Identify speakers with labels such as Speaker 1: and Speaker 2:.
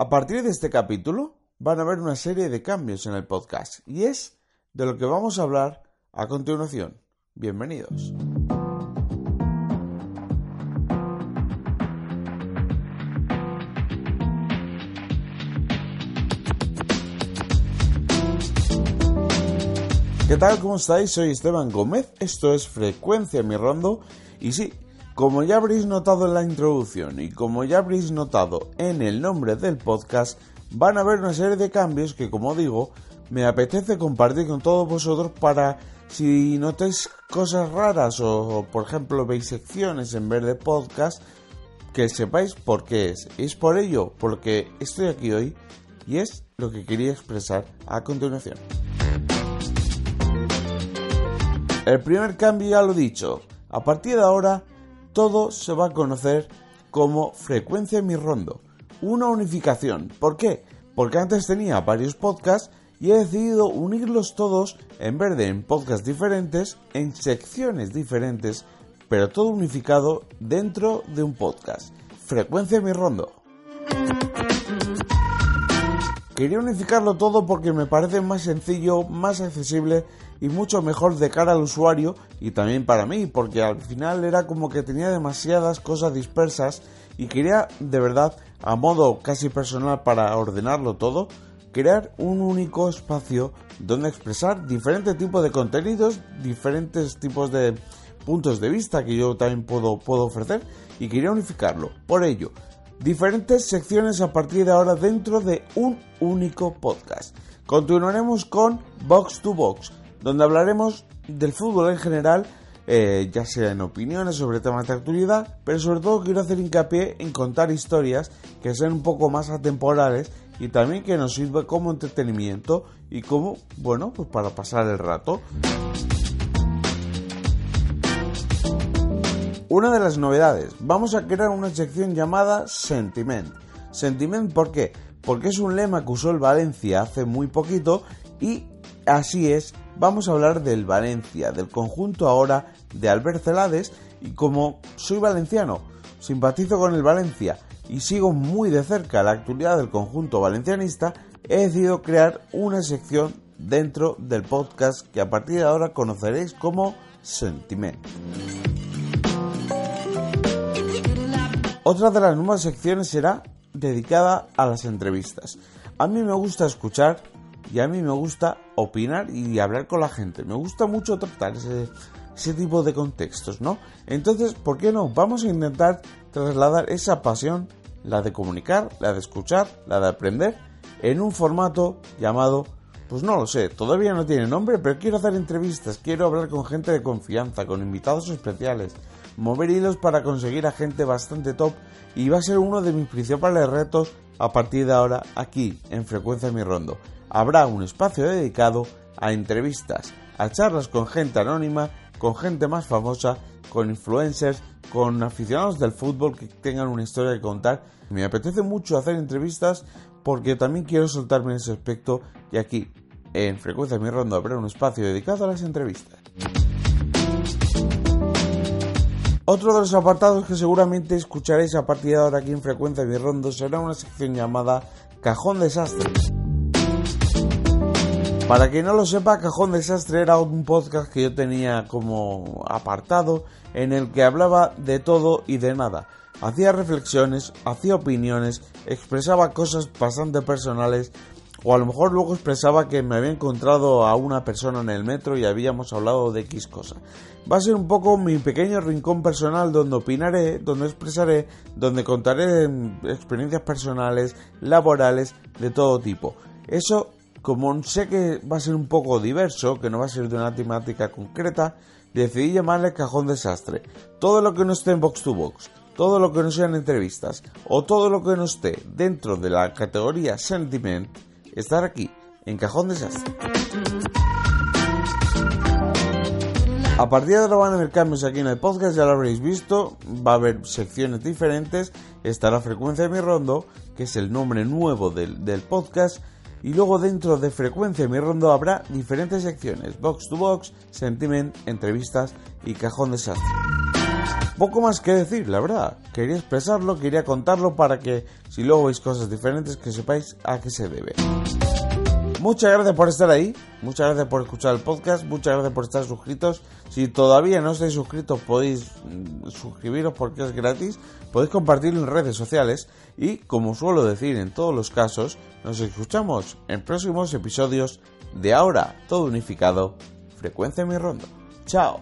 Speaker 1: A partir de este capítulo van a haber una serie de cambios en el podcast y es de lo que vamos a hablar a continuación. Bienvenidos. ¿Qué tal? ¿Cómo estáis? Soy Esteban Gómez, esto es Frecuencia Mi Rondo y sí, como ya habréis notado en la introducción y como ya habréis notado en el nombre del podcast, van a haber una serie de cambios que como digo, me apetece compartir con todos vosotros para si notáis cosas raras o, por ejemplo veis secciones en vez de podcast, que sepáis por qué es. Es por ello, porque estoy aquí hoy y es lo que quería expresar a continuación. El primer cambio ya lo dicho. A partir de ahora, todo se va a conocer como frecuencia mi rondo. Una unificación. ¿Por qué? Porque antes tenía varios podcasts y he decidido unirlos todos en vez de en podcasts diferentes, en secciones diferentes, pero todo unificado dentro de un podcast. Frecuencia mi rondo. Quería unificarlo todo porque me parece más sencillo, más accesible y mucho mejor de cara al usuario y también para mí, porque al final era como que tenía demasiadas cosas dispersas y quería de verdad, a modo casi personal para ordenarlo todo, crear un único espacio donde expresar diferentes tipos de contenidos, diferentes tipos de puntos de vista que yo también puedo, puedo ofrecer y quería unificarlo. Por ello, diferentes secciones a partir de ahora dentro de un único podcast. Continuaremos con Box to Box, donde hablaremos del fútbol en general, eh, ya sea en opiniones sobre temas de actualidad, pero sobre todo quiero hacer hincapié en contar historias que sean un poco más atemporales y también que nos sirva como entretenimiento y como, bueno, pues para pasar el rato. Una de las novedades, vamos a crear una sección llamada Sentiment. Sentiment, ¿por qué? Porque es un lema que usó el Valencia hace muy poquito y así es, vamos a hablar del Valencia, del conjunto ahora de Albert Celades y como soy valenciano, simpatizo con el Valencia y sigo muy de cerca la actualidad del conjunto valencianista, he decidido crear una sección dentro del podcast que a partir de ahora conoceréis como Sentiment. Otra de las nuevas secciones será dedicada a las entrevistas. A mí me gusta escuchar y a mí me gusta opinar y hablar con la gente. Me gusta mucho tratar ese, tipo de contextos, ¿no? Entonces, ¿por qué no? Vamos a intentar trasladar esa pasión, la de comunicar, la de escuchar, la de aprender, en un formato llamado, pues no lo sé, todavía no tiene nombre, pero quiero hacer entrevistas, quiero hablar con gente de confianza, con invitados especiales, mover hilos para conseguir a gente bastante top y va a ser uno de mis principales retos a partir de ahora aquí en Frecuencia Mi Rondo. Habrá un espacio dedicado a entrevistas, a charlas con gente anónima, con gente más famosa, con influencers, con aficionados del fútbol que tengan una historia que contar. Me apetece mucho hacer entrevistas porque también quiero soltarme en ese aspecto y aquí en Frecuencia Mi Rondo habrá un espacio dedicado a las entrevistas. Otro de los apartados que seguramente escucharéis a partir de ahora aquí en Frecuencia Mi Rondo será una sección llamada Cajón Desastre. Para quien no lo sepa, Cajón Desastre era un podcast que yo tenía como apartado en el que hablaba de todo y de nada. Hacía reflexiones, hacía opiniones, expresaba cosas bastante personales o a lo mejor luego expresaba que me había encontrado a una persona en el metro y habíamos hablado de X cosa. Va a ser un poco mi pequeño rincón personal donde opinaré, donde expresaré, donde contaré experiencias personales, laborales, de todo tipo. Eso, como sé que va a ser un poco diverso, que no va a ser de una temática concreta, decidí llamarle cajón desastre. Todo lo que no esté en box to box, todo lo que no sean entrevistas o todo lo que no esté dentro de la categoría sentiment estar aquí, en Cajón Desastre. A partir de ahora van a haber cambios aquí en el podcast, ya lo habréis visto, va a haber secciones diferentes, estará Frecuencia de mi Rondo, que es el nombre nuevo del, del podcast, y luego dentro de Frecuencia de mi Rondo habrá diferentes secciones, Box to Box, Sentiment, Entrevistas y Cajón Desastre. Poco más que decir, la verdad. Quería expresarlo, quería contarlo para que si luego veis cosas diferentes que sepáis a qué se debe. Muchas gracias por estar ahí, muchas gracias por escuchar el podcast, muchas gracias por estar suscritos. Si todavía no estáis suscritos podéis mm, suscribiros porque es gratis, podéis compartirlo en redes sociales y como suelo decir en todos los casos, nos escuchamos en próximos episodios de ahora todo unificado, frecuencia mi rondo. Chao.